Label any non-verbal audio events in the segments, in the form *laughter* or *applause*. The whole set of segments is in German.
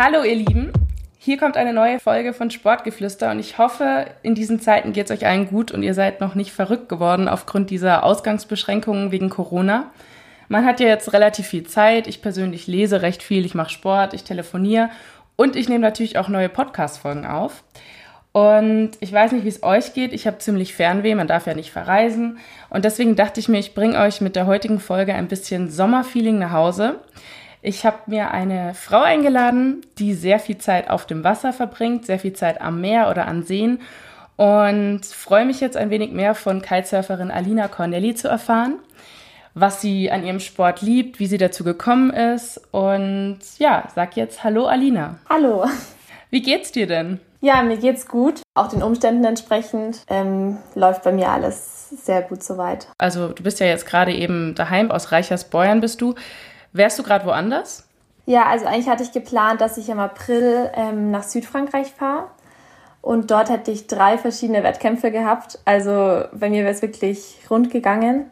Hallo ihr Lieben, hier kommt eine neue Folge von Sportgeflüster und ich hoffe, in diesen Zeiten geht es euch allen gut und ihr seid noch nicht verrückt geworden aufgrund dieser Ausgangsbeschränkungen wegen Corona. Man hat ja jetzt relativ viel Zeit. Ich persönlich lese recht viel, ich mache Sport, ich telefoniere und ich nehme natürlich auch neue Podcast-Folgen auf. Und ich weiß nicht, wie es euch geht. Ich habe ziemlich Fernweh, man darf ja nicht verreisen. Und deswegen dachte ich mir, ich bringe euch mit der heutigen Folge ein bisschen Sommerfeeling nach Hause. Ich habe mir eine Frau eingeladen, die sehr viel Zeit auf dem Wasser verbringt, sehr viel Zeit am Meer oder an Seen und freue mich jetzt ein wenig mehr von Kitesurferin Alina Cornelli zu erfahren, was sie an ihrem Sport liebt, wie sie dazu gekommen ist und ja, sag jetzt Hallo Alina. Hallo. Wie geht's dir denn? Ja, mir geht's gut. Auch den Umständen entsprechend ähm, läuft bei mir alles sehr gut soweit. Also du bist ja jetzt gerade eben daheim, aus Reichersbeuern bist du. Wärst du gerade woanders? Ja, also eigentlich hatte ich geplant, dass ich im April ähm, nach Südfrankreich fahre. Und dort hätte ich drei verschiedene Wettkämpfe gehabt. Also bei mir wäre es wirklich rund gegangen.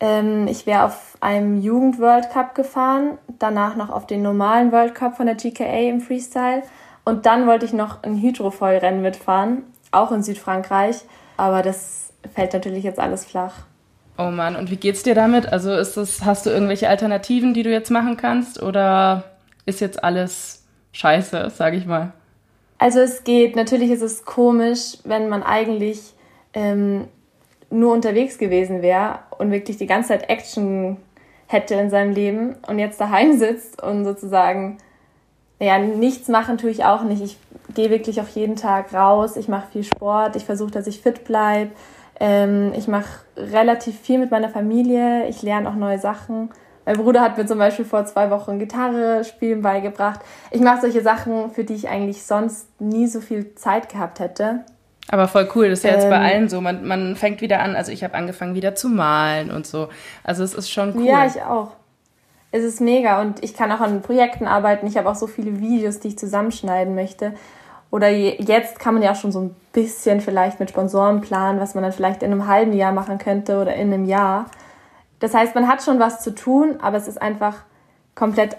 Ähm, ich wäre auf einem Jugend-World Cup gefahren, danach noch auf den normalen World Cup von der GKA im Freestyle. Und dann wollte ich noch ein Hydrofoil-Rennen mitfahren, auch in Südfrankreich. Aber das fällt natürlich jetzt alles flach. Oh Mann, und wie geht's dir damit? Also ist das, hast du irgendwelche Alternativen, die du jetzt machen kannst? Oder ist jetzt alles scheiße, sag ich mal? Also es geht, natürlich ist es komisch, wenn man eigentlich ähm, nur unterwegs gewesen wäre und wirklich die ganze Zeit Action hätte in seinem Leben und jetzt daheim sitzt und sozusagen, ja, nichts machen tue ich auch nicht. Ich gehe wirklich auch jeden Tag raus, ich mache viel Sport, ich versuche, dass ich fit bleibe ähm, ich mache relativ viel mit meiner Familie. Ich lerne auch neue Sachen. Mein Bruder hat mir zum Beispiel vor zwei Wochen Gitarre spielen beigebracht. Ich mache solche Sachen, für die ich eigentlich sonst nie so viel Zeit gehabt hätte. Aber voll cool, das ist ja jetzt ähm, bei allen so. Man, man fängt wieder an, also ich habe angefangen wieder zu malen und so. Also es ist schon cool. Ja, ich auch. Es ist mega und ich kann auch an Projekten arbeiten. Ich habe auch so viele Videos, die ich zusammenschneiden möchte. Oder jetzt kann man ja schon so ein bisschen vielleicht mit Sponsoren planen, was man dann vielleicht in einem halben Jahr machen könnte oder in einem Jahr. Das heißt, man hat schon was zu tun, aber es ist einfach komplett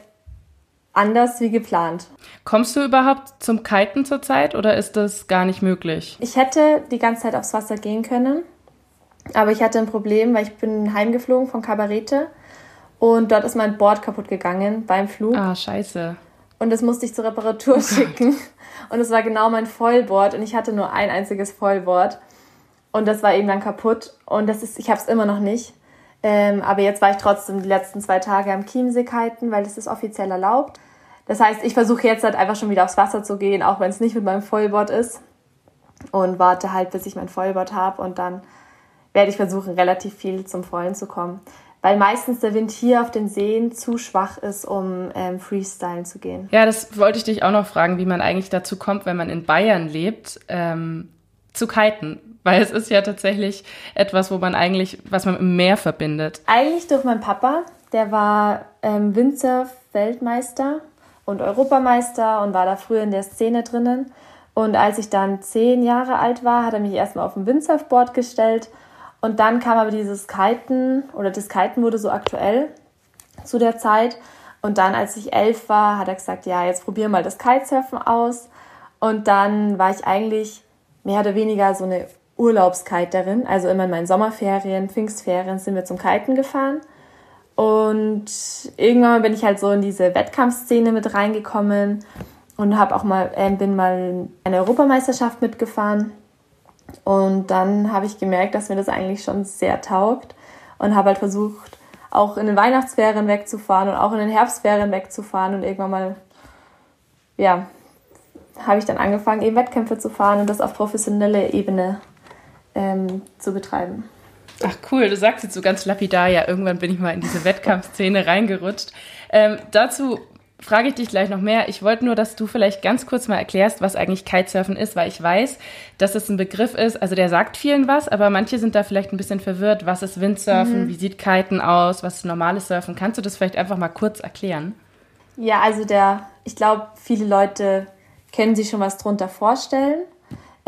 anders wie geplant. Kommst du überhaupt zum Kiten zurzeit oder ist das gar nicht möglich? Ich hätte die ganze Zeit aufs Wasser gehen können, aber ich hatte ein Problem, weil ich bin heimgeflogen von Kabarete und dort ist mein Board kaputt gegangen beim Flug. Ah, scheiße. Und das musste ich zur Reparatur oh schicken. Und es war genau mein Vollboard und ich hatte nur ein einziges Vollboard. Und das war eben dann kaputt. Und das ist, ich habe es immer noch nicht. Ähm, aber jetzt war ich trotzdem die letzten zwei Tage am Chiemsee kiten, weil es ist offiziell erlaubt. Das heißt, ich versuche jetzt halt einfach schon wieder aufs Wasser zu gehen, auch wenn es nicht mit meinem Vollboard ist. Und warte halt, bis ich mein Vollboard habe. Und dann werde ich versuchen, relativ viel zum Vollen zu kommen weil meistens der Wind hier auf den Seen zu schwach ist, um ähm, Freestylen zu gehen. Ja, das wollte ich dich auch noch fragen, wie man eigentlich dazu kommt, wenn man in Bayern lebt, ähm, zu kiten. Weil es ist ja tatsächlich etwas, wo man eigentlich, was man im Meer verbindet. Eigentlich durch meinen Papa, der war ähm, Windsurf-Weltmeister und Europameister und war da früher in der Szene drinnen. Und als ich dann zehn Jahre alt war, hat er mich erstmal auf ein Windsurfboard gestellt und dann kam aber dieses Kiten oder das Kiten wurde so aktuell zu der Zeit. Und dann, als ich elf war, hat er gesagt, ja, jetzt probier mal das Kitesurfen aus. Und dann war ich eigentlich mehr oder weniger so eine Urlaubskiterin. Also immer in meinen Sommerferien, Pfingstferien sind wir zum Kiten gefahren. Und irgendwann bin ich halt so in diese Wettkampfszene mit reingekommen und habe auch mal, äh, bin mal eine Europameisterschaft mitgefahren und dann habe ich gemerkt, dass mir das eigentlich schon sehr taugt und habe halt versucht, auch in den Weihnachtsferien wegzufahren und auch in den Herbstferien wegzufahren und irgendwann mal, ja, habe ich dann angefangen, eben Wettkämpfe zu fahren und das auf professionelle Ebene ähm, zu betreiben. Ach cool, du sagst jetzt so ganz lapidar, ja, irgendwann bin ich mal in diese Wettkampfszene reingerutscht. Ähm, dazu frage ich dich gleich noch mehr. Ich wollte nur, dass du vielleicht ganz kurz mal erklärst, was eigentlich Kitesurfen ist, weil ich weiß, dass es ein Begriff ist, also der sagt vielen was, aber manche sind da vielleicht ein bisschen verwirrt. Was ist Windsurfen? Mhm. Wie sieht Kiten aus? Was ist normales Surfen? Kannst du das vielleicht einfach mal kurz erklären? Ja, also der, ich glaube, viele Leute können sich schon was drunter vorstellen.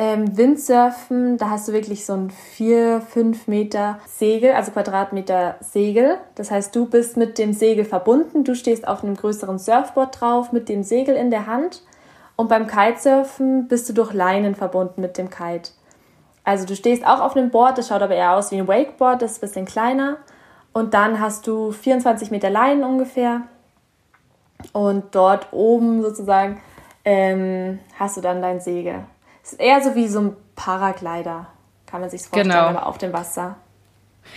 Ähm, Windsurfen, da hast du wirklich so ein 4, 5 Meter Segel, also Quadratmeter Segel. Das heißt, du bist mit dem Segel verbunden. Du stehst auf einem größeren Surfboard drauf mit dem Segel in der Hand. Und beim Kitesurfen bist du durch Leinen verbunden mit dem Kite. Also du stehst auch auf einem Board, das schaut aber eher aus wie ein Wakeboard, das ist ein bisschen kleiner. Und dann hast du 24 Meter Leinen ungefähr. Und dort oben sozusagen ähm, hast du dann dein Segel. Es ist eher so wie so ein Paraglider, kann man sich vorstellen, genau. aber auf dem Wasser.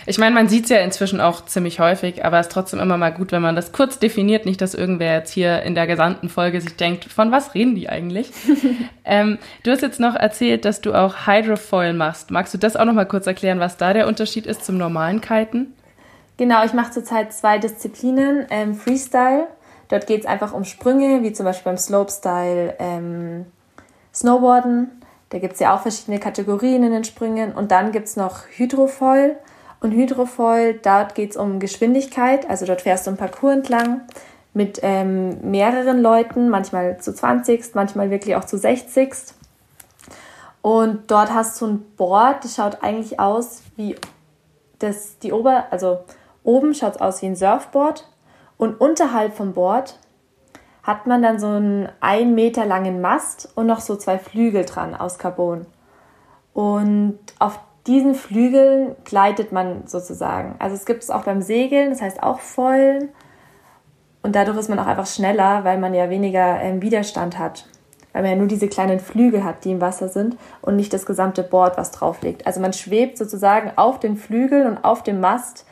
Ich meine, man sieht es ja inzwischen auch ziemlich häufig, aber es ist trotzdem immer mal gut, wenn man das kurz definiert. Nicht, dass irgendwer jetzt hier in der gesamten Folge sich denkt, von was reden die eigentlich? *laughs* ähm, du hast jetzt noch erzählt, dass du auch Hydrofoil machst. Magst du das auch noch mal kurz erklären, was da der Unterschied ist zum normalen Kiten? Genau, ich mache zurzeit zwei Disziplinen. Ähm, Freestyle, dort geht es einfach um Sprünge, wie zum Beispiel beim Slopestyle ähm, Snowboarden. Da gibt es ja auch verschiedene Kategorien in den Sprüngen. Und dann gibt es noch Hydrofoil. Und Hydrofoil, dort geht es um Geschwindigkeit. Also dort fährst du einen Parcours entlang mit ähm, mehreren Leuten, manchmal zu 20, manchmal wirklich auch zu 60. Und dort hast du ein Board, das schaut eigentlich aus wie das, die Ober, also oben schaut es aus wie ein Surfboard und unterhalb vom Board hat man dann so einen ein Meter langen Mast und noch so zwei Flügel dran aus Carbon. Und auf diesen Flügeln gleitet man sozusagen. Also es gibt es auch beim Segeln, das heißt auch Foilen. Und dadurch ist man auch einfach schneller, weil man ja weniger ähm, Widerstand hat. Weil man ja nur diese kleinen Flügel hat, die im Wasser sind und nicht das gesamte Board, was drauf liegt. Also man schwebt sozusagen auf den Flügeln und auf dem Mast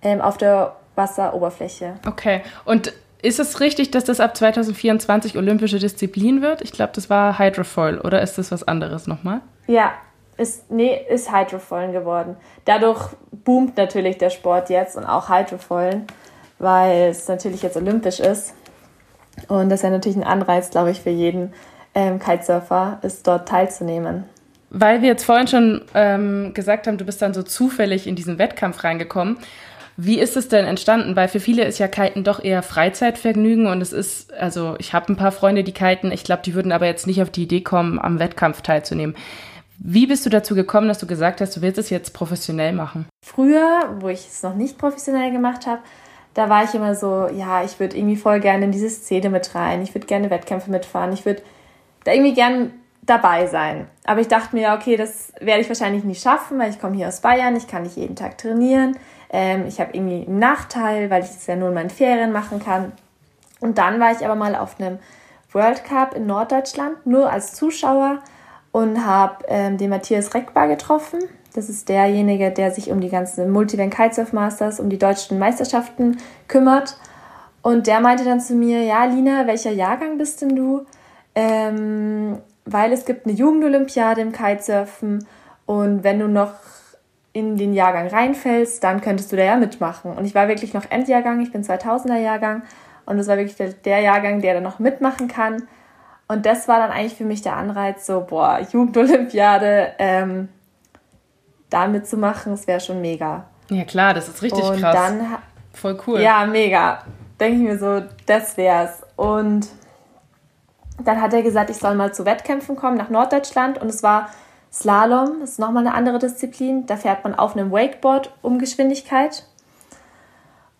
ähm, auf der Wasseroberfläche. Okay. Und ist es richtig, dass das ab 2024 olympische Disziplin wird? Ich glaube, das war Hydrofoil, oder ist das was anderes nochmal? Ja, ist, nee, ist Hydrofoilen geworden. Dadurch boomt natürlich der Sport jetzt und auch Hydrofoilen, weil es natürlich jetzt olympisch ist. Und das ist ja natürlich ein Anreiz, glaube ich, für jeden ähm, Kitesurfer, ist dort teilzunehmen. Weil wir jetzt vorhin schon ähm, gesagt haben, du bist dann so zufällig in diesen Wettkampf reingekommen. Wie ist es denn entstanden? Weil für viele ist ja Kiten doch eher Freizeitvergnügen und es ist, also ich habe ein paar Freunde, die kiten, ich glaube, die würden aber jetzt nicht auf die Idee kommen, am Wettkampf teilzunehmen. Wie bist du dazu gekommen, dass du gesagt hast, du willst es jetzt professionell machen? Früher, wo ich es noch nicht professionell gemacht habe, da war ich immer so, ja, ich würde irgendwie voll gerne in diese Szene mit rein, ich würde gerne Wettkämpfe mitfahren, ich würde da irgendwie gern dabei sein. Aber ich dachte mir, okay, das werde ich wahrscheinlich nicht schaffen, weil ich komme hier aus Bayern, ich kann nicht jeden Tag trainieren, ähm, ich habe irgendwie einen Nachteil, weil ich das ja nur in meinen Ferien machen kann. Und dann war ich aber mal auf einem World Cup in Norddeutschland, nur als Zuschauer und habe ähm, den Matthias Reckbar getroffen. Das ist derjenige, der sich um die ganzen Multivan Kitesurf Masters, um die deutschen Meisterschaften kümmert. Und der meinte dann zu mir, ja, Lina, welcher Jahrgang bist denn du? Ähm, weil es gibt eine Jugendolympiade im Kitesurfen und wenn du noch in den Jahrgang reinfällst, dann könntest du da ja mitmachen. Und ich war wirklich noch Endjahrgang, ich bin 2000er Jahrgang und das war wirklich der, der Jahrgang, der da noch mitmachen kann. Und das war dann eigentlich für mich der Anreiz, so, boah, Jugendolympiade, ähm, da mitzumachen, das wäre schon mega. Ja, klar, das ist richtig und krass. Dann, Voll cool. Ja, mega. Denke ich mir so, das wär's. Und dann hat er gesagt, ich soll mal zu Wettkämpfen kommen nach Norddeutschland und es war Slalom, ist nochmal eine andere Disziplin. Da fährt man auf einem Wakeboard um Geschwindigkeit.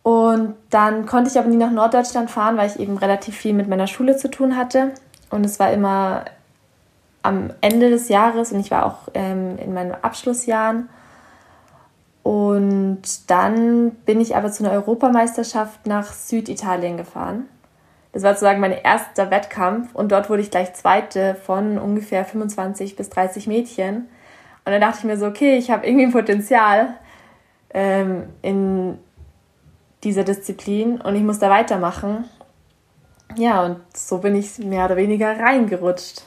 Und dann konnte ich aber nie nach Norddeutschland fahren, weil ich eben relativ viel mit meiner Schule zu tun hatte. Und es war immer am Ende des Jahres und ich war auch ähm, in meinen Abschlussjahren. Und dann bin ich aber zu einer Europameisterschaft nach Süditalien gefahren. Das war sozusagen mein erster Wettkampf und dort wurde ich gleich Zweite von ungefähr 25 bis 30 Mädchen. Und dann dachte ich mir so, okay, ich habe irgendwie ein Potenzial ähm, in dieser Disziplin und ich muss da weitermachen. Ja, und so bin ich mehr oder weniger reingerutscht.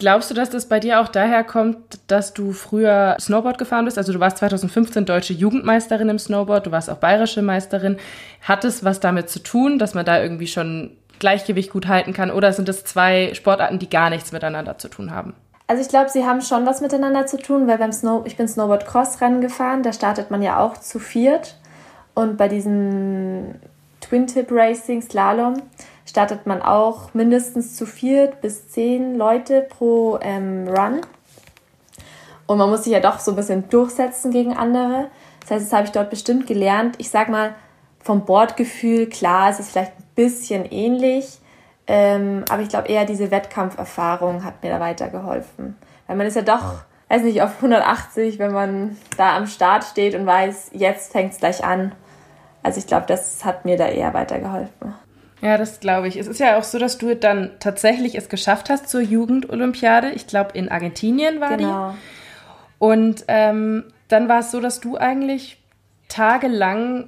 Glaubst du, dass das bei dir auch daher kommt, dass du früher Snowboard gefahren bist? Also du warst 2015 deutsche Jugendmeisterin im Snowboard, du warst auch bayerische Meisterin. Hat es was damit zu tun, dass man da irgendwie schon Gleichgewicht gut halten kann? Oder sind das zwei Sportarten, die gar nichts miteinander zu tun haben? Also ich glaube, sie haben schon was miteinander zu tun, weil beim Snow, ich bin Snowboard-Cross-Rennen gefahren, da startet man ja auch zu viert. Und bei diesem Twin-Tip-Racing, Slalom, startet man auch mindestens zu vier bis zehn Leute pro ähm, Run. Und man muss sich ja doch so ein bisschen durchsetzen gegen andere. Das heißt, das habe ich dort bestimmt gelernt. Ich sag mal, vom Bordgefühl, klar, es ist vielleicht ein bisschen ähnlich, ähm, aber ich glaube eher diese Wettkampferfahrung hat mir da weitergeholfen. Weil man ist ja doch, weiß nicht, auf 180, wenn man da am Start steht und weiß, jetzt fängt es gleich an. Also ich glaube, das hat mir da eher weitergeholfen. Ja, das glaube ich. Es ist ja auch so, dass du dann tatsächlich es geschafft hast zur Jugendolympiade. Ich glaube, in Argentinien war genau. die. Und ähm, dann war es so, dass du eigentlich tagelang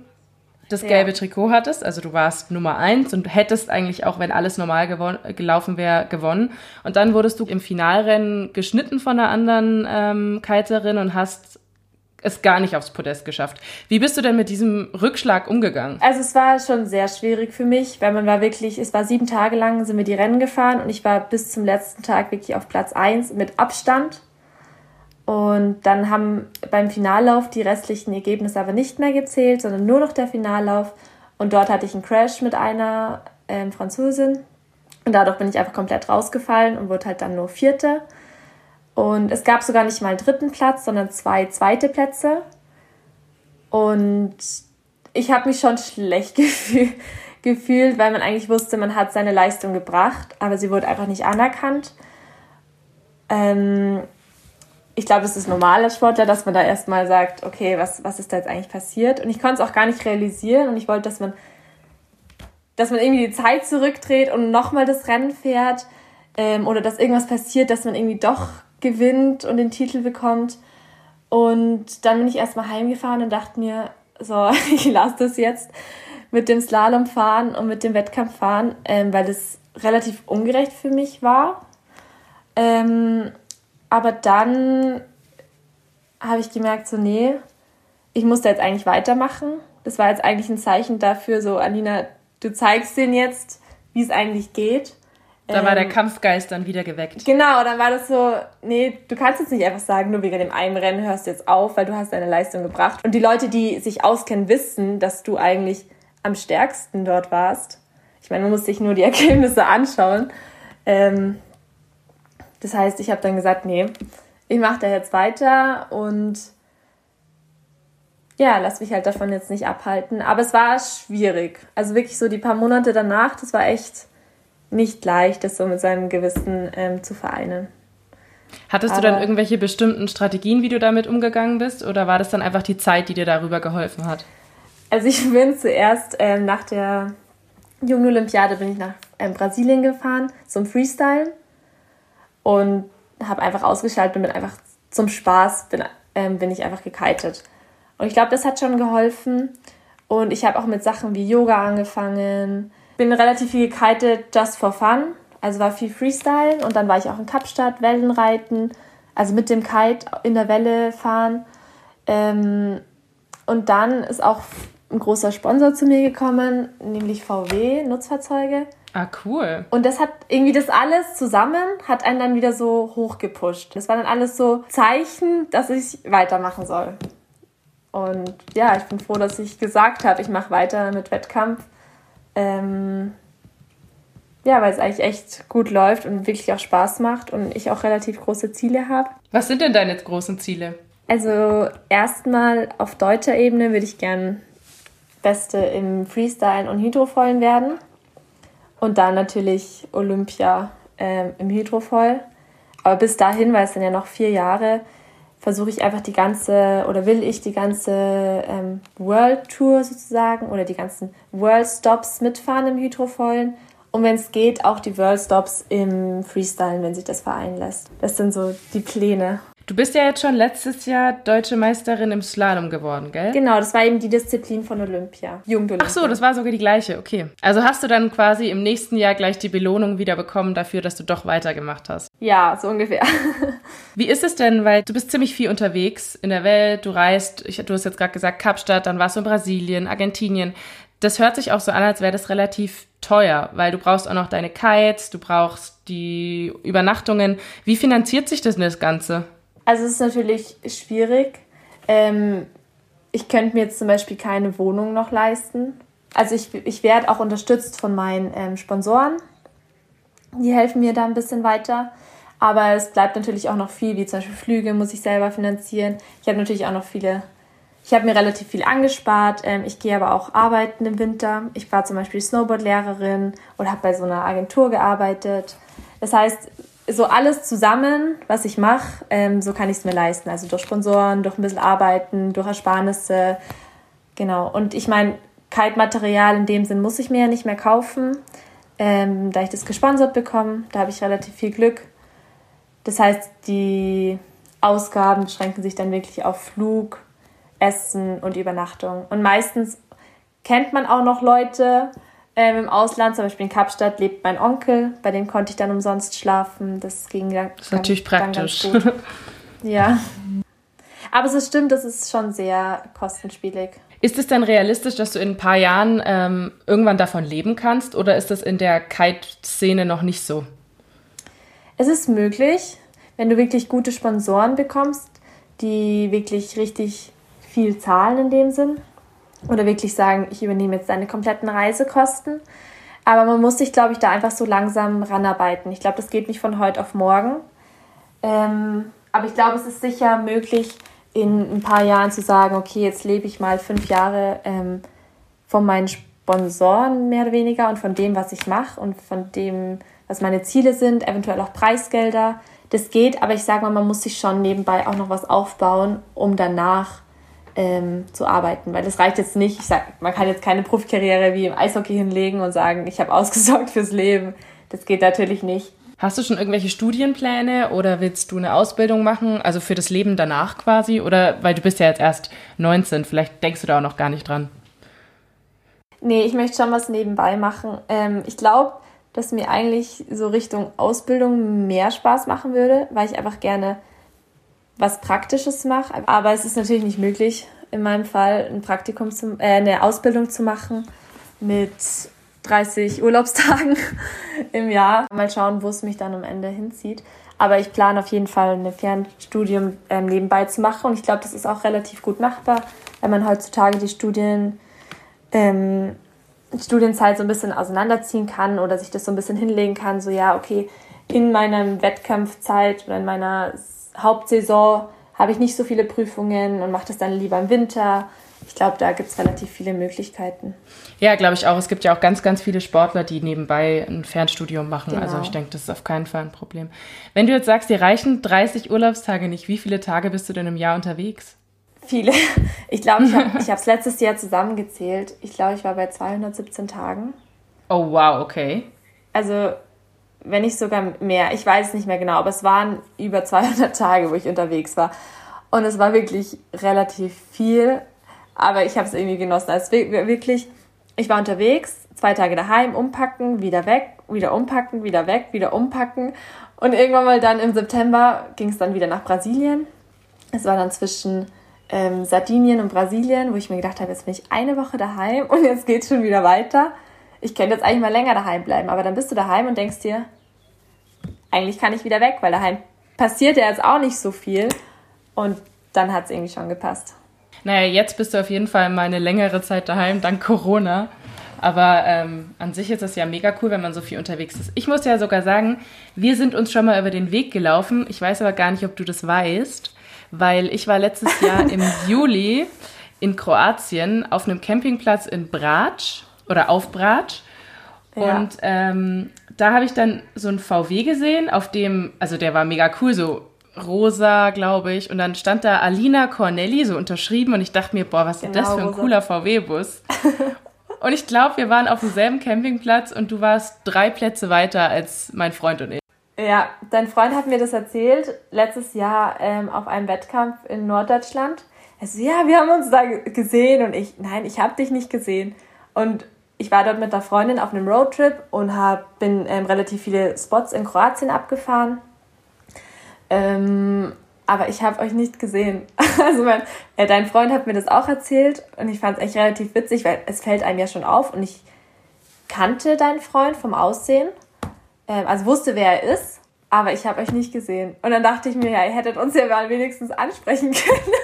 das gelbe ja. Trikot hattest. Also du warst Nummer eins und hättest eigentlich auch, wenn alles normal gelaufen wäre, gewonnen. Und dann wurdest du im Finalrennen geschnitten von einer anderen ähm, Kiterin und hast es gar nicht aufs Podest geschafft. Wie bist du denn mit diesem Rückschlag umgegangen? Also es war schon sehr schwierig für mich, weil man war wirklich, es war sieben Tage lang, sind wir die Rennen gefahren und ich war bis zum letzten Tag wirklich auf Platz eins mit Abstand. Und dann haben beim Finallauf die restlichen Ergebnisse aber nicht mehr gezählt, sondern nur noch der Finallauf. Und dort hatte ich einen Crash mit einer ähm, Französin. Und dadurch bin ich einfach komplett rausgefallen und wurde halt dann nur Vierte. Und es gab sogar nicht mal einen dritten Platz, sondern zwei zweite Plätze. Und ich habe mich schon schlecht *laughs* gefühl gefühlt, weil man eigentlich wusste, man hat seine Leistung gebracht, aber sie wurde einfach nicht anerkannt. Ähm, ich glaube, es ist normal als Sportler, dass man da erstmal sagt, okay, was, was ist da jetzt eigentlich passiert? Und ich konnte es auch gar nicht realisieren und ich wollte, dass man, dass man irgendwie die Zeit zurückdreht und nochmal das Rennen fährt ähm, oder dass irgendwas passiert, dass man irgendwie doch gewinnt und den Titel bekommt. Und dann bin ich erstmal heimgefahren und dachte mir, so, *laughs* ich lasse das jetzt mit dem Slalom fahren und mit dem Wettkampf fahren, ähm, weil das relativ ungerecht für mich war. Ähm, aber dann habe ich gemerkt, so, nee, ich muss da jetzt eigentlich weitermachen. Das war jetzt eigentlich ein Zeichen dafür, so, Alina, du zeigst denen jetzt, wie es eigentlich geht. Da ähm, war der ähm, Kampfgeist dann wieder geweckt. Genau, dann war das so, nee, du kannst jetzt nicht einfach sagen, nur wegen dem einen Rennen hörst du jetzt auf, weil du hast deine Leistung gebracht. Und die Leute, die sich auskennen, wissen, dass du eigentlich am stärksten dort warst. Ich meine, man muss sich nur die *laughs* Ergebnisse anschauen. Ähm, das heißt, ich habe dann gesagt, nee, ich mache da jetzt weiter und ja, lass mich halt davon jetzt nicht abhalten. Aber es war schwierig. Also wirklich so die paar Monate danach, das war echt nicht leicht, das so mit seinem Gewissen ähm, zu vereinen. Hattest Aber, du dann irgendwelche bestimmten Strategien, wie du damit umgegangen bist? Oder war das dann einfach die Zeit, die dir darüber geholfen hat? Also ich *laughs* bin zuerst ähm, nach der Jungen Olympiade bin ich nach ähm, Brasilien gefahren zum Freestyle und habe einfach ausgeschaltet und bin einfach zum Spaß bin, ähm, bin ich einfach gekitet. Und ich glaube, das hat schon geholfen. Und ich habe auch mit Sachen wie Yoga angefangen. Bin relativ viel gekitet, just for fun. Also war viel Freestyle und dann war ich auch in Kapstadt, Wellenreiten, also mit dem Kite in der Welle fahren. Ähm, und dann ist auch ein großer Sponsor zu mir gekommen, nämlich VW Nutzfahrzeuge. Ah, cool. Und das hat irgendwie das alles zusammen, hat einen dann wieder so hochgepusht. Das war dann alles so Zeichen, dass ich weitermachen soll. Und ja, ich bin froh, dass ich gesagt habe, ich mache weiter mit Wettkampf. Ähm, ja, weil es eigentlich echt gut läuft und wirklich auch Spaß macht und ich auch relativ große Ziele habe. Was sind denn deine großen Ziele? Also erstmal auf deutscher Ebene würde ich gern Beste im Freestyle und Hydrofoilen werden. Und dann natürlich Olympia ähm, im Hydrofoil. Aber bis dahin, weil es dann ja noch vier Jahre, versuche ich einfach die ganze oder will ich die ganze ähm, World Tour sozusagen oder die ganzen World Stops mitfahren im Hydrofoilen. Und wenn es geht, auch die World Stops im Freestylen, wenn sich das vereinen lässt. Das sind so die Pläne. Du bist ja jetzt schon letztes Jahr deutsche Meisterin im Slalom geworden, gell? Genau, das war eben die Disziplin von Olympia. Jugend-Olympia. Ach so, das war sogar die gleiche, okay. Also hast du dann quasi im nächsten Jahr gleich die Belohnung wieder bekommen dafür, dass du doch weitergemacht hast? Ja, so ungefähr. *laughs* Wie ist es denn, weil du bist ziemlich viel unterwegs in der Welt, du reist, ich, du hast jetzt gerade gesagt Kapstadt, dann warst du in Brasilien, Argentinien. Das hört sich auch so an, als wäre das relativ teuer, weil du brauchst auch noch deine Kites, du brauchst die Übernachtungen. Wie finanziert sich das das Ganze? Also es ist natürlich schwierig. Ähm, ich könnte mir jetzt zum Beispiel keine Wohnung noch leisten. also ich, ich werde auch unterstützt von meinen ähm, Sponsoren. Die helfen mir da ein bisschen weiter. Aber es bleibt natürlich auch noch viel, wie zum Beispiel Flüge muss ich selber finanzieren. Ich habe natürlich auch noch viele, ich habe mir relativ viel angespart. Ähm, ich gehe aber auch arbeiten im Winter. Ich war zum Beispiel Snowboardlehrerin oder habe bei so einer Agentur gearbeitet. Das heißt, so alles zusammen, was ich mache, ähm, so kann ich es mir leisten. Also durch Sponsoren, durch ein bisschen Arbeiten, durch Ersparnisse. Genau. Und ich meine, Kite-Material in dem Sinn muss ich mir ja nicht mehr kaufen, ähm, da ich das gesponsert bekomme. Da habe ich relativ viel Glück. Das heißt, die Ausgaben beschränken sich dann wirklich auf Flug, Essen und Übernachtung. Und meistens kennt man auch noch Leute ähm, im Ausland, zum Beispiel in Kapstadt lebt mein Onkel, bei dem konnte ich dann umsonst schlafen. Das ging dann. Das ist natürlich praktisch. *laughs* ja. Aber es stimmt, das ist schon sehr kostenspielig. Ist es denn realistisch, dass du in ein paar Jahren ähm, irgendwann davon leben kannst oder ist das in der Kite-Szene noch nicht so? Es ist möglich, wenn du wirklich gute Sponsoren bekommst, die wirklich richtig viel zahlen in dem Sinn. Oder wirklich sagen, ich übernehme jetzt deine kompletten Reisekosten. Aber man muss sich, glaube ich, da einfach so langsam ranarbeiten. Ich glaube, das geht nicht von heute auf morgen. Ähm, aber ich glaube, es ist sicher möglich, in ein paar Jahren zu sagen, okay, jetzt lebe ich mal fünf Jahre ähm, von meinen Sponsoren mehr oder weniger und von dem, was ich mache und von dem, was meine Ziele sind, eventuell auch Preisgelder. Das geht, aber ich sage mal, man muss sich schon nebenbei auch noch was aufbauen, um danach ähm, zu arbeiten. Weil das reicht jetzt nicht. Ich sag, man kann jetzt keine Profikarriere wie im Eishockey hinlegen und sagen, ich habe ausgesorgt fürs Leben. Das geht natürlich nicht. Hast du schon irgendwelche Studienpläne oder willst du eine Ausbildung machen, also für das Leben danach quasi? Oder weil du bist ja jetzt erst 19, vielleicht denkst du da auch noch gar nicht dran. Nee, ich möchte schon was nebenbei machen. Ähm, ich glaube, dass mir eigentlich so Richtung Ausbildung mehr Spaß machen würde, weil ich einfach gerne was Praktisches mache. Aber es ist natürlich nicht möglich, in meinem Fall ein Praktikum zu, äh, eine Ausbildung zu machen mit 30 Urlaubstagen *laughs* im Jahr. Mal schauen, wo es mich dann am Ende hinzieht. Aber ich plane auf jeden Fall ein Fernstudium ähm, nebenbei zu machen und ich glaube, das ist auch relativ gut machbar, wenn man heutzutage die Studien, ähm, Studienzeit so ein bisschen auseinanderziehen kann oder sich das so ein bisschen hinlegen kann. So, ja, okay, in meiner Wettkampfzeit oder in meiner Hauptsaison habe ich nicht so viele Prüfungen und mache das dann lieber im Winter ich glaube, da gibt es relativ viele Möglichkeiten. Ja, glaube ich auch. Es gibt ja auch ganz, ganz viele Sportler, die nebenbei ein Fernstudium machen. Genau. Also ich denke, das ist auf keinen Fall ein Problem. Wenn du jetzt sagst, dir reichen 30 Urlaubstage nicht, wie viele Tage bist du denn im Jahr unterwegs? Viele. *laughs* Ich glaube, ich habe es letztes Jahr zusammengezählt. Ich glaube, ich war bei 217 Tagen. Oh, wow, okay. Also, wenn nicht sogar mehr. Ich weiß es nicht mehr genau, aber es waren über 200 *laughs* Tage, wo ich unterwegs war. Und es war wirklich relativ viel. Aber ich habe es irgendwie genossen. Also wirklich, ich war unterwegs, zwei Tage daheim, umpacken, wieder weg, wieder umpacken, wieder weg, wieder umpacken. Und irgendwann mal dann im September ging es dann wieder nach Brasilien. Es war dann zwischen ähm, Sardinien und Brasilien, wo ich mir gedacht habe, jetzt bin ich eine Woche daheim und jetzt geht es schon wieder weiter. Ich könnte jetzt eigentlich mal länger daheim bleiben, aber dann bist du daheim und denkst dir, eigentlich kann ich wieder weg, weil daheim passiert ja jetzt auch nicht so viel. Und dann hat es irgendwie schon gepasst. Naja, jetzt bist du auf jeden Fall mal eine längere Zeit daheim, dank Corona. Aber ähm, an sich ist es ja mega cool, wenn man so viel unterwegs ist. Ich muss ja sogar sagen, wir sind uns schon mal über den Weg gelaufen. Ich weiß aber gar nicht, ob du das weißt, weil ich war letztes Jahr *laughs* im Juli in Kroatien auf einem Campingplatz in Brač oder auf Brač. Ja. Und ähm, da habe ich dann so einen VW gesehen, auf dem, also der war mega cool, so rosa, glaube ich. Und dann stand da Alina Cornelli so unterschrieben und ich dachte mir, boah, was genau, ist das für ein rosa. cooler VW-Bus? *laughs* und ich glaube, wir waren auf demselben Campingplatz und du warst drei Plätze weiter als mein Freund und ich. Ja, dein Freund hat mir das erzählt, letztes Jahr ähm, auf einem Wettkampf in Norddeutschland. Er so, ja, wir haben uns da gesehen und ich, nein, ich habe dich nicht gesehen. Und ich war dort mit einer Freundin auf einem Roadtrip und hab, bin ähm, relativ viele Spots in Kroatien abgefahren ähm, aber ich habe euch nicht gesehen. *laughs* Also mein, äh, dein Freund hat mir das auch erzählt und ich fand es echt relativ witzig, weil es fällt einem ja schon auf und ich kannte deinen Freund vom Aussehen, ähm, also wusste, wer er ist, aber ich habe euch nicht gesehen. Und dann dachte ich mir, ja, ihr hättet uns ja mal wenigstens ansprechen *laughs* können.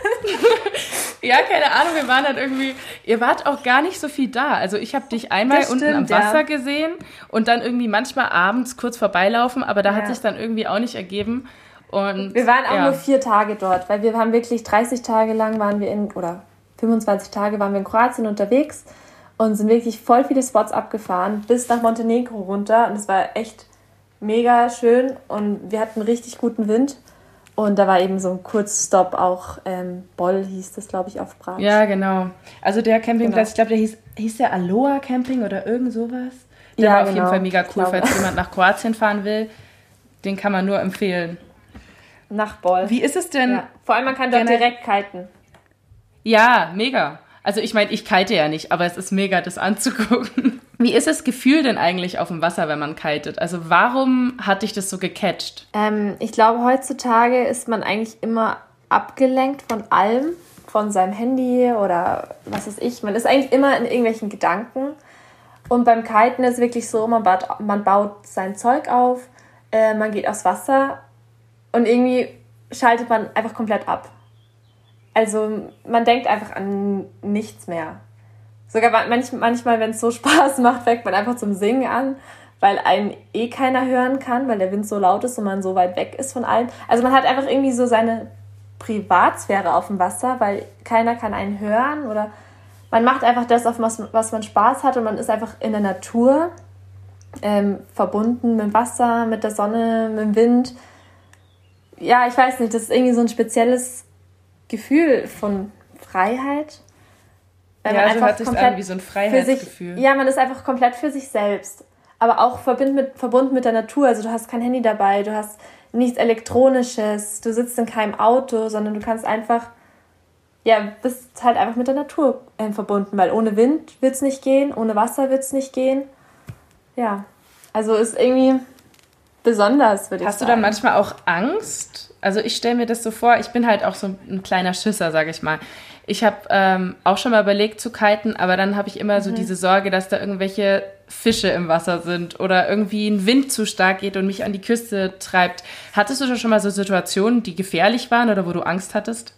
Ja, keine Ahnung, wir waren dann irgendwie, ihr wart auch gar nicht so viel da. Also ich habe dich einmal stimmt, unten am Wasser ja. gesehen und dann irgendwie manchmal abends kurz vorbeilaufen, aber da ja. hat sich dann irgendwie auch nicht ergeben. Und, wir waren auch ja. nur vier Tage dort, weil wir haben wirklich 30 Tage lang waren wir in, oder 25 Tage waren wir in Kroatien unterwegs und sind wirklich voll viele Spots abgefahren, bis nach Montenegro runter. Und es war echt mega schön und wir hatten richtig guten Wind. Und da war eben so ein Kurzstopp auch, ähm, Boll hieß das, glaube ich, auf Prag. Ja, genau. Also der Campingplatz, genau. ich glaube, der hieß, hieß der Aloha Camping oder irgend sowas. Der ja, war auf genau, jeden Fall mega cool, falls jemand nach Kroatien fahren will. Den kann man nur empfehlen. Nach Boll. Wie ist es denn? Ja. Vor allem, man kann dort direkt kiten. Ja, mega. Also ich meine, ich kite ja nicht, aber es ist mega, das anzugucken. Wie ist das Gefühl denn eigentlich auf dem Wasser, wenn man kitet? Also warum hat dich das so gecatcht? Ähm, ich glaube, heutzutage ist man eigentlich immer abgelenkt von allem, von seinem Handy oder was weiß ich. Man ist eigentlich immer in irgendwelchen Gedanken. Und beim Kiten ist es wirklich so, man baut, man baut sein Zeug auf, äh, man geht aufs Wasser und irgendwie schaltet man einfach komplett ab. Also man denkt einfach an nichts mehr. Sogar manch, manchmal, wenn es so *laughs* Spaß macht, fängt man einfach zum Singen an, weil einen eh keiner hören kann, weil der Wind so laut ist und man so weit weg ist von allen. Also man hat einfach irgendwie so seine Privatsphäre auf dem Wasser, weil keiner kann einen hören oder man macht einfach das, auf was, was man Spaß hat und man ist einfach in der Natur ähm, verbunden mit dem Wasser, mit der Sonne, mit dem Wind. Ja, ich weiß nicht, das ist irgendwie so ein spezielles Gefühl von Freiheit. Weil ja, man so hört sich an wie so ein Freiheitsgefühl. Sich, ja, man ist einfach komplett für sich selbst. Aber auch verbunden mit, verbunden mit der Natur. Also du hast kein Handy dabei, du hast nichts Elektronisches, du sitzt in keinem Auto, sondern du kannst einfach, ja, bist halt einfach mit der Natur äh, verbunden, weil ohne Wind wird es nicht gehen, ohne Wasser wird es nicht gehen. Ja, also ist irgendwie besonders, würde ich Hast sagen. Hast du dann manchmal auch Angst? Also ich stelle mir das so vor, ich bin halt auch so ein kleiner Schisser, sage ich mal. Ich habe ähm, auch schon mal überlegt zu kiten, aber dann habe ich immer mhm. so diese Sorge, dass da irgendwelche Fische im Wasser sind oder irgendwie ein Wind zu stark geht und mich an die Küste treibt. Hattest du schon mal so Situationen, die gefährlich waren oder wo du Angst hattest?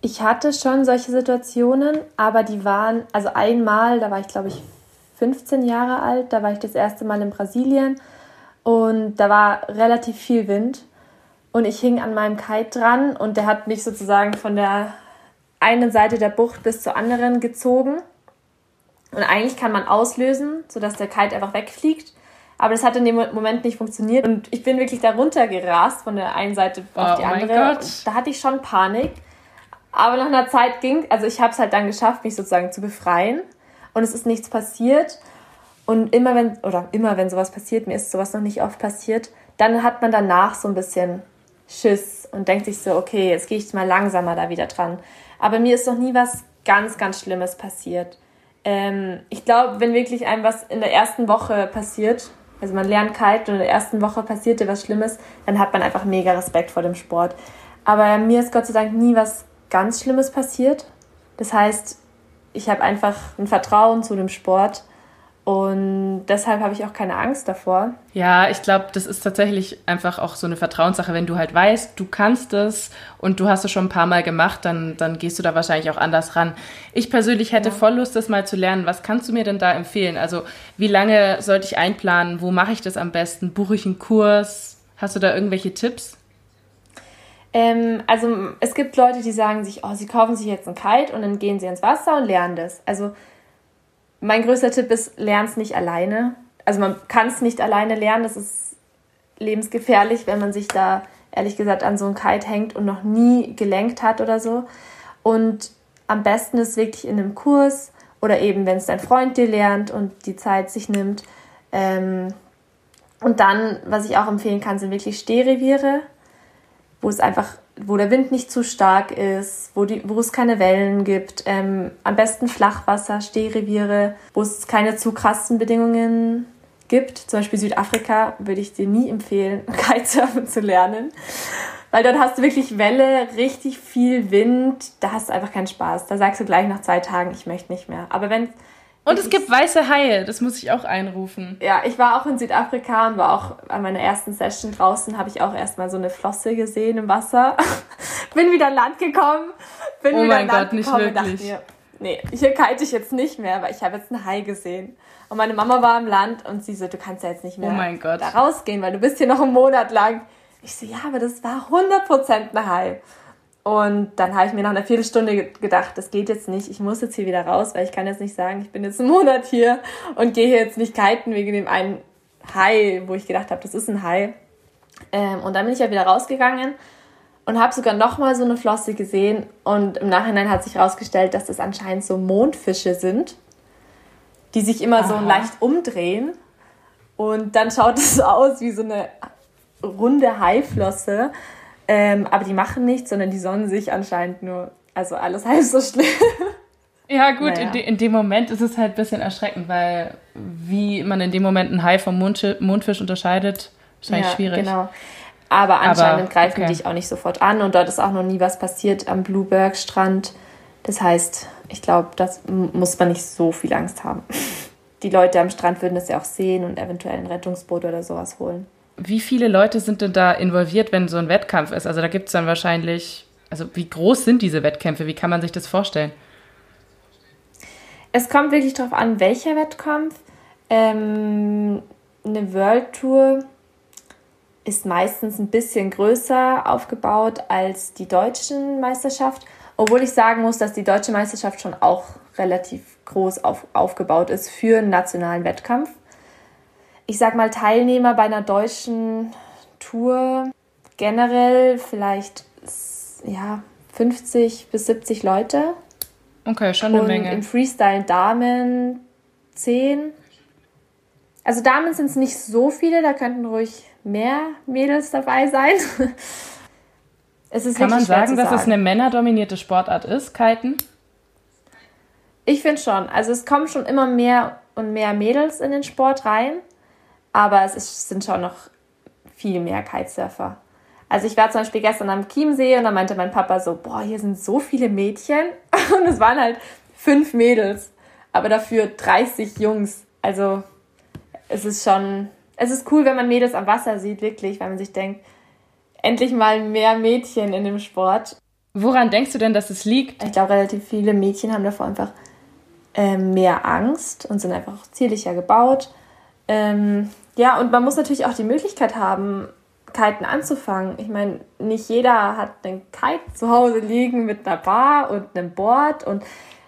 Ich hatte schon solche Situationen, aber die waren, also einmal, da war ich glaube ich 15 Jahre alt, da war ich das erste Mal in Brasilien und da war relativ viel Wind und ich hing an meinem Kite dran und der hat mich sozusagen von der einen Seite der Bucht bis zur anderen gezogen. Und eigentlich kann man auslösen, sodass der Kite einfach wegfliegt. Aber das hat in dem Moment nicht funktioniert. Und ich bin wirklich da runtergerast von der einen Seite auf oh, die andere. Da hatte ich schon Panik. Aber nach einer Zeit ging, also ich habe es halt dann geschafft, mich sozusagen zu befreien. Und es ist nichts passiert. Und immer wenn, oder immer wenn sowas passiert, mir ist sowas noch nicht oft passiert, dann hat man danach so ein bisschen Schiss und denkt sich so, okay, jetzt gehe ich mal langsamer da wieder dran. Aber mir ist noch nie was ganz, ganz Schlimmes passiert. Ähm, ich glaube, wenn wirklich einem was in der ersten Woche passiert, also man lernt kalt und in der ersten Woche passiert dir was Schlimmes, dann hat man einfach mega Respekt vor dem Sport. Aber mir ist Gott sei Dank nie was ganz Schlimmes passiert. Das heißt, ich habe einfach ein Vertrauen zu dem Sport und deshalb habe ich auch keine Angst davor. Ja, ich glaube, das ist tatsächlich einfach auch so eine Vertrauenssache. Wenn du halt weißt, du kannst es und du hast es schon ein paar Mal gemacht, dann, dann gehst du da wahrscheinlich auch anders ran. Ich persönlich hätte ja. voll Lust, das mal zu lernen. Was kannst du mir denn da empfehlen? Also, wie lange sollte ich einplanen? Wo mache ich das am besten? Buche ich einen Kurs? Hast du da irgendwelche Tipps? Ähm, also, es gibt Leute, die sagen sich, oh, sie kaufen sich jetzt ein Kite und dann gehen sie ins Wasser und lernen das. Also, mein größter Tipp ist, lern es nicht alleine. Also man kann es nicht alleine lernen. Das ist lebensgefährlich, wenn man sich da ehrlich gesagt an so ein Kite hängt und noch nie gelenkt hat oder so. Und am besten ist wirklich in einem Kurs oder eben, wenn es dein Freund dir lernt und die Zeit sich nimmt. Ähm, und dann, was ich auch empfehlen kann, sind wirklich Stehreviere, wo es einfach wo der Wind nicht zu stark ist, wo, die, wo es keine Wellen gibt, ähm, am besten Flachwasser, Stehreviere, wo es keine zu krassen Bedingungen gibt. Zum Beispiel Südafrika würde ich dir nie empfehlen, *laughs* Kitesurfen zu lernen. Weil dort hast du wirklich Welle, richtig viel Wind, da hast du einfach keinen Spaß. Da sagst du gleich nach zwei Tagen, ich möchte nicht mehr. Aber wenn und es gibt weiße Haie, das muss ich auch einrufen. Ja, ich war auch in Südafrika und war auch an meiner ersten Session draußen, habe ich auch erstmal so eine Flosse gesehen im Wasser. *laughs* Bin wieder an Land gekommen, bin oh wieder mein Gott, nicht wirklich. Mir, nee, hier kite ich jetzt nicht mehr, weil ich habe jetzt einen Hai gesehen. Und meine Mama war im Land und sie so, du kannst ja jetzt nicht mehr oh da rausgehen, weil du bist hier noch einen Monat lang. Ich so, ja, aber das war 100% ein Hai. Und dann habe ich mir nach einer Viertelstunde gedacht, das geht jetzt nicht, ich muss jetzt hier wieder raus, weil ich kann jetzt nicht sagen, ich bin jetzt einen Monat hier und gehe jetzt nicht kiten wegen dem einen Hai, wo ich gedacht habe, das ist ein Hai. Ähm, und dann bin ich ja wieder rausgegangen und habe sogar nochmal so eine Flosse gesehen und im Nachhinein hat sich herausgestellt, dass das anscheinend so Mondfische sind, die sich immer Aha. so leicht umdrehen und dann schaut es *laughs* aus wie so eine runde Haiflosse ähm, aber die machen nichts, sondern die sonnen sich anscheinend nur. Also alles *laughs* halb so schlimm. Ja, gut, naja. in, de, in, dem Moment ist es halt ein bisschen erschreckend, weil wie man in dem Moment einen Hai vom Mondfisch unterscheidet, wahrscheinlich ja, schwierig. Genau. Aber anscheinend Aber, greifen okay. die dich auch nicht sofort an und dort ist auch noch nie was passiert am Blueberg-Strand. Das heißt, ich glaube, das muss man nicht so viel Angst haben. *laughs* Die Leute am Strand würden das ja auch sehen und eventuell ein Rettungsboot oder sowas holen wie viele Leute sind denn da involviert, wenn so ein Wettkampf ist? Also da gibt es dann wahrscheinlich, also wie groß sind diese Wettkämpfe? Wie kann man sich das vorstellen? Es kommt wirklich darauf an, welcher Wettkampf. Ähm, eine World Tour ist meistens ein bisschen größer aufgebaut als die deutschen Meisterschaft, obwohl ich sagen muss, dass die deutsche Meisterschaft schon auch relativ groß auf, aufgebaut ist für einen nationalen Wettkampf ich sag mal, Teilnehmer bei einer deutschen Tour generell vielleicht ja, 50 bis 70 Leute. Okay, schon eine Und Menge. Im Freestyle Damen 10. Also Damen sind es nicht so viele, da könnten ruhig mehr Mädels dabei sein. *laughs* es ist Kann man sagen, dass sagen. es eine männerdominierte Sportart ist, Kiten? Ich finde schon. Also es kommen schon immer mehr und mehr Mädels in den Sport rein aber es ist, sind schon noch viel mehr Kitesurfer. Also ich war zum Beispiel gestern am Chiemsee und da meinte mein Papa so, boah, hier sind so viele Mädchen *laughs* und es waren halt fünf Mädels, aber dafür 30 Jungs. Also es ist schon, es ist cool, wenn man Mädels am Wasser sieht, wirklich, weil man sich denkt, endlich mal mehr Mädchen in dem Sport. Woran denkst du denn, dass es liegt? Ich glaube, relativ viele Mädchen haben davor einfach äh, mehr Angst und sind einfach zierlicher gebaut. Ähm, ja, und man muss natürlich auch die Möglichkeit haben, Kiten anzufangen. Ich meine, nicht jeder hat einen Kite zu Hause liegen mit einer Bar und einem Board und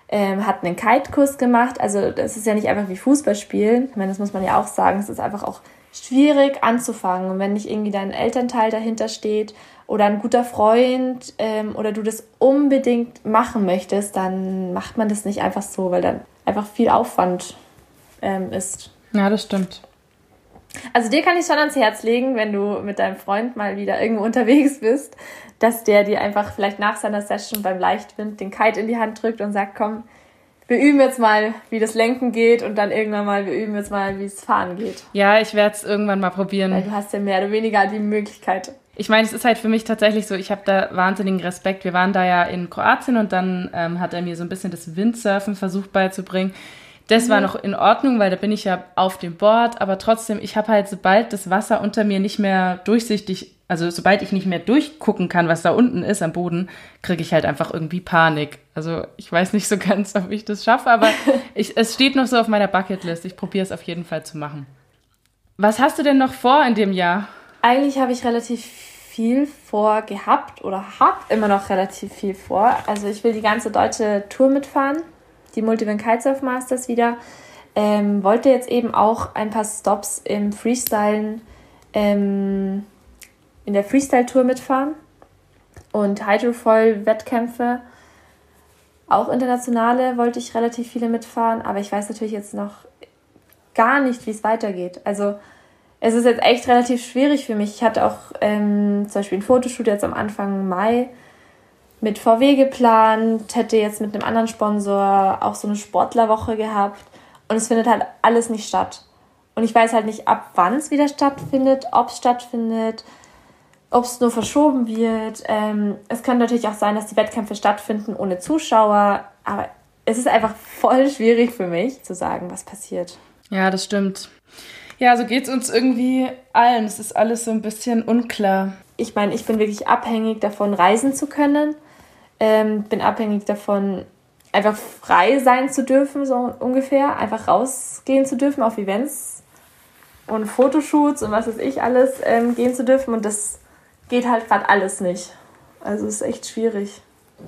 ähm, hat einen Kite-Kurs gemacht. Also das ist ja nicht einfach wie Fußball spielen. Ich meine, das muss man ja auch sagen. Es ist einfach auch schwierig anzufangen. Und wenn nicht irgendwie dein Elternteil dahinter steht oder ein guter Freund ähm, oder du das unbedingt machen möchtest, dann macht man das nicht einfach so, weil dann einfach viel Aufwand ähm, ist. Ja, das stimmt. Also dir kann ich schon ans Herz legen, wenn du mit deinem Freund mal wieder irgendwo unterwegs bist, dass der dir einfach vielleicht nach seiner Session beim Leichtwind den Kite in die Hand drückt und sagt, komm, wir üben jetzt mal, wie das Lenken geht und dann irgendwann mal, wir üben jetzt mal, wie es Fahren geht. Ja, ich werde es irgendwann mal probieren. Weil du hast ja mehr oder weniger die Möglichkeit. Ich meine, es ist halt für mich tatsächlich so, ich habe da wahnsinnigen Respekt. Wir waren da ja in Kroatien und dann ähm, hat er mir so ein bisschen das Windsurfen versucht beizubringen. Das mhm. war noch in Ordnung, weil da bin ich ja auf dem Board, aber trotzdem, ich habe halt, sobald das Wasser unter mir nicht mehr durchsichtig, also sobald ich nicht mehr durchgucken kann, was da unten ist am Boden, kriege ich halt einfach irgendwie Panik. Also ich weiß nicht so *laughs* ganz, ob ich das schaffe, aber *laughs* ich, es steht noch so auf meiner Bucketlist. Ich probiere es auf jeden Fall zu machen. Was hast du denn noch vor in dem Jahr? Eigentlich habe ich relativ viel vor gehabt oder habe immer noch relativ viel vor. Also ich will die ganze deutsche Tour mitfahren die Multivan Kitesurf Masters wieder. Ähm, wollte jetzt eben auch ein paar Stops im Freestylen, ähm, in der Freestyle-Tour mitfahren und Hydrofoil-Wettkämpfe. Auch internationale wollte ich relativ viele mitfahren, aber ich weiß natürlich jetzt noch gar nicht, wie es weitergeht. Also es ist jetzt echt relativ schwierig für mich. Ich hatte auch ähm, zum Beispiel ein Fotoshoot jetzt am Anfang Mai mit VW geplant, hätte jetzt mit einem anderen Sponsor auch so eine Sportlerwoche gehabt und es findet halt alles nicht statt. Und ich weiß halt nicht, ab wann es wieder stattfindet, ob es stattfindet, ob es nur verschoben wird. Ähm, es kann natürlich auch sein, dass die Wettkämpfe stattfinden ohne Zuschauer, aber es ist einfach voll schwierig für mich zu sagen, was passiert. Ja, das stimmt. Ja, so geht es uns irgendwie allen. Es ist alles so ein bisschen unklar. Ich meine, ich bin wirklich abhängig davon, reisen zu können. Ähm, bin abhängig davon, einfach frei sein zu dürfen, so ungefähr. Einfach rausgehen zu dürfen auf Events und Fotoshoots und was weiß ich alles ähm, gehen zu dürfen. Und das geht halt gerade alles nicht. Also es ist echt schwierig.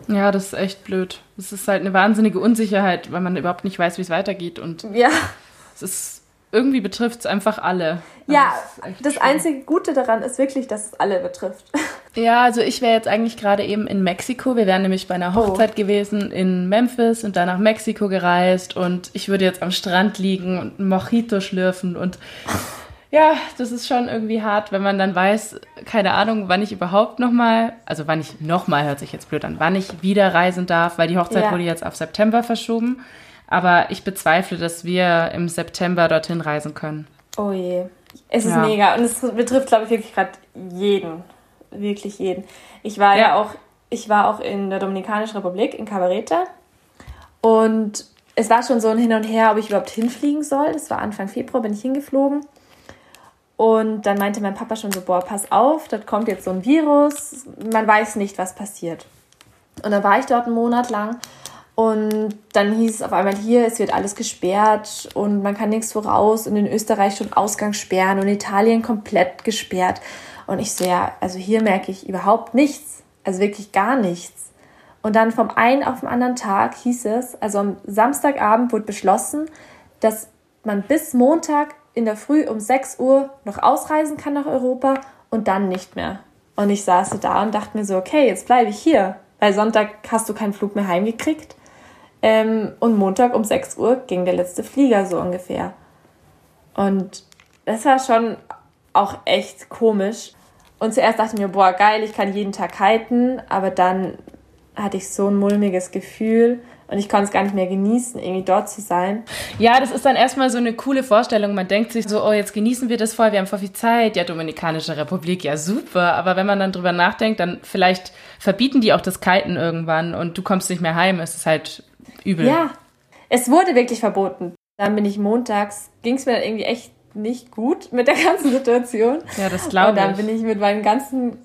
Ja, das ist echt blöd. Es ist halt eine wahnsinnige Unsicherheit, weil man überhaupt nicht weiß, wie es weitergeht. Und ja. es ist irgendwie betrifft es einfach alle. Ja, das, das einzige Gute daran ist wirklich, dass es alle betrifft. Ja, also ich wäre jetzt eigentlich gerade eben in Mexiko. Wir wären nämlich bei einer oh. Hochzeit oh. gewesen in Memphis und dann nach Mexiko gereist und ich würde jetzt am Strand liegen und ein Mojito schlürfen und ja, das ist schon irgendwie hart, wenn man dann weiß, keine Ahnung, wann ich überhaupt nochmal, also wann ich nochmal, hört sich jetzt blöd an, wann ich wieder reisen darf, weil die Hochzeit ja. wurde jetzt auf September verschoben. Aber ich bezweifle, dass wir im September dorthin reisen können. Oh je. Es ist ja. mega. Und es betrifft, glaube ich, wirklich gerade jeden. Wirklich jeden. Ich war ja. ja auch, ich war auch in der Dominikanischen Republik, in Cabareta. Und es war schon so ein Hin und Her, ob ich überhaupt hinfliegen soll. Das war Anfang Februar, bin ich hingeflogen. Und dann meinte mein Papa schon so, boah, pass auf, dort kommt jetzt so ein Virus, man weiß nicht, was passiert. Und dann war ich dort einen Monat lang und dann hieß es auf einmal hier, es wird alles gesperrt und man kann nichts voraus und in Österreich schon Ausgangssperren und Italien komplett gesperrt. Und ich so, ja, also hier merke ich überhaupt nichts, also wirklich gar nichts. Und dann vom einen auf den anderen Tag hieß es, also am Samstagabend wurde beschlossen, dass man bis Montag in der Früh um 6 Uhr noch ausreisen kann nach Europa und dann nicht mehr. Und ich saß da und dachte mir so, okay, jetzt bleibe ich hier. Weil Sonntag hast du keinen Flug mehr heimgekriegt. Ähm, und Montag um 6 Uhr ging der letzte Flieger so ungefähr. Und das war schon auch echt komisch. Und zuerst dachte ich mir, boah, geil, ich kann jeden Tag kiten. Aber dann hatte ich so ein mulmiges Gefühl und ich konnte es gar nicht mehr genießen, irgendwie dort zu sein. Ja, das ist dann erstmal so eine coole Vorstellung. Man denkt sich so, oh, jetzt genießen wir das voll, wir haben voll viel Zeit. Ja, Dominikanische Republik, ja super. Aber wenn man dann drüber nachdenkt, dann vielleicht verbieten die auch das Kiten irgendwann und du kommst nicht mehr heim. Es ist halt übel. Ja, es wurde wirklich verboten. Dann bin ich montags, ging es mir dann irgendwie echt nicht gut mit der *laughs* ganzen Situation. Ja, das glaube ich. Und dann bin ich mit meinem ganzen,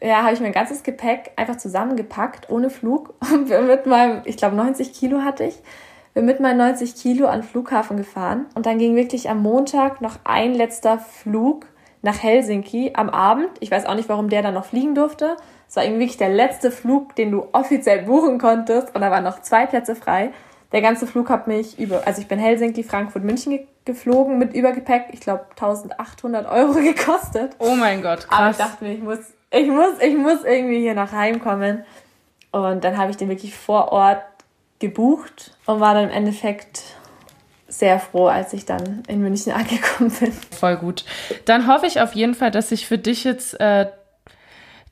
ja, habe ich mein ganzes Gepäck einfach zusammengepackt, ohne Flug. *laughs* Und mit meinem, ich glaube 90 Kilo hatte ich, bin mit meinen 90 Kilo an den Flughafen gefahren. Und dann ging wirklich am Montag noch ein letzter Flug nach Helsinki am Abend. Ich weiß auch nicht, warum der dann noch fliegen durfte. Es war irgendwie wirklich der letzte Flug, den du offiziell buchen konntest und da waren noch zwei Plätze frei. Der ganze Flug hat mich über, also ich bin Helsinki, Frankfurt, München ge geflogen mit Übergepäck. Ich glaube 1800 Euro *laughs* gekostet. Oh mein Gott, krass. Aber ich dachte mir, ich muss, ich muss, ich muss irgendwie hier nach Heim kommen. Und dann habe ich den wirklich vor Ort gebucht und war dann im Endeffekt sehr froh, als ich dann in München *laughs* angekommen bin. Voll gut. Dann hoffe ich auf jeden Fall, dass sich für dich jetzt äh,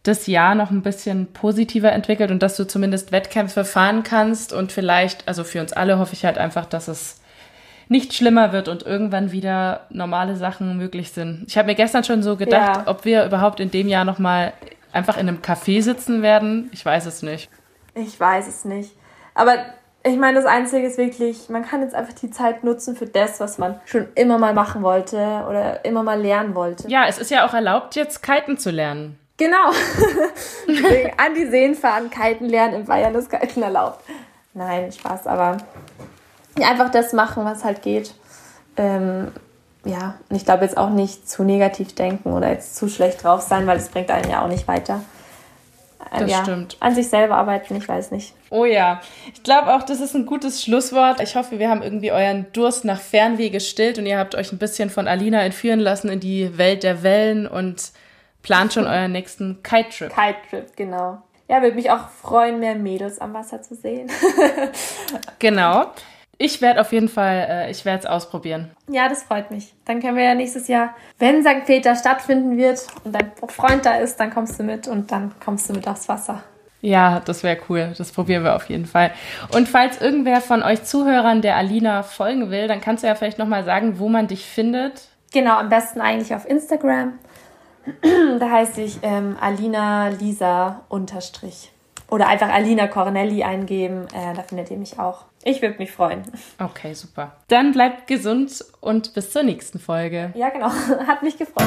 das Jahr noch ein bisschen positiver entwickelt und dass du zumindest Wettkämpfe fahren kannst und vielleicht, also für uns alle hoffe ich halt einfach, dass es nicht schlimmer wird und irgendwann wieder normale Sachen möglich sind. Ich habe mir gestern schon so gedacht, ja. ob wir überhaupt in dem Jahr noch mal einfach in einem Café sitzen werden. Ich weiß es nicht. Ich weiß es nicht. Aber ich meine, das Einzige ist wirklich, man kann jetzt einfach die Zeit nutzen für das, was man schon immer mal machen wollte oder immer mal lernen wollte. Ja, es ist ja auch erlaubt, jetzt kiten zu lernen. Genau. *laughs* An die Seen fahren, kiten lernen, in Bayern ist Kiten erlaubt. Nein, Spaß, aber einfach das machen, was halt geht. Ähm, ja, und ich glaube jetzt auch nicht zu negativ denken oder jetzt zu schlecht drauf sein, weil das bringt einen ja auch nicht weiter. Ähm, das ja, stimmt. An sich selber arbeiten, ich weiß nicht. Oh ja, ich glaube auch, das ist ein gutes Schlusswort. Ich hoffe, wir haben irgendwie euren Durst nach Fernweh gestillt und ihr habt euch ein bisschen von Alina entführen lassen in die Welt der Wellen und plant schon euren nächsten Kite-Trip. Kite-Trip, genau. Ja, würde mich auch freuen, mehr Mädels am Wasser zu sehen. *laughs* genau. Ich werde auf jeden Fall, äh, ich werde es ausprobieren. Ja, das freut mich. Dann können wir ja nächstes Jahr, wenn St. Peter stattfinden wird und dein Freund da ist, dann kommst du mit und dann kommst du mit aufs Wasser. Ja, das wäre cool. Das probieren wir auf jeden Fall. Und falls irgendwer von euch Zuhörern der Alina folgen will, dann kannst du ja vielleicht nochmal sagen, wo man dich findet. Genau, am besten eigentlich auf Instagram. *clears throat* da heiße ich ähm, Alina Lisa unterstrich. Oder einfach Alina Cornelli eingeben, äh, da findet ihr mich auch. Ich würde mich freuen. Okay, super. Dann bleibt gesund und bis zur nächsten Folge. Ja, genau. *laughs* Hat mich gefreut.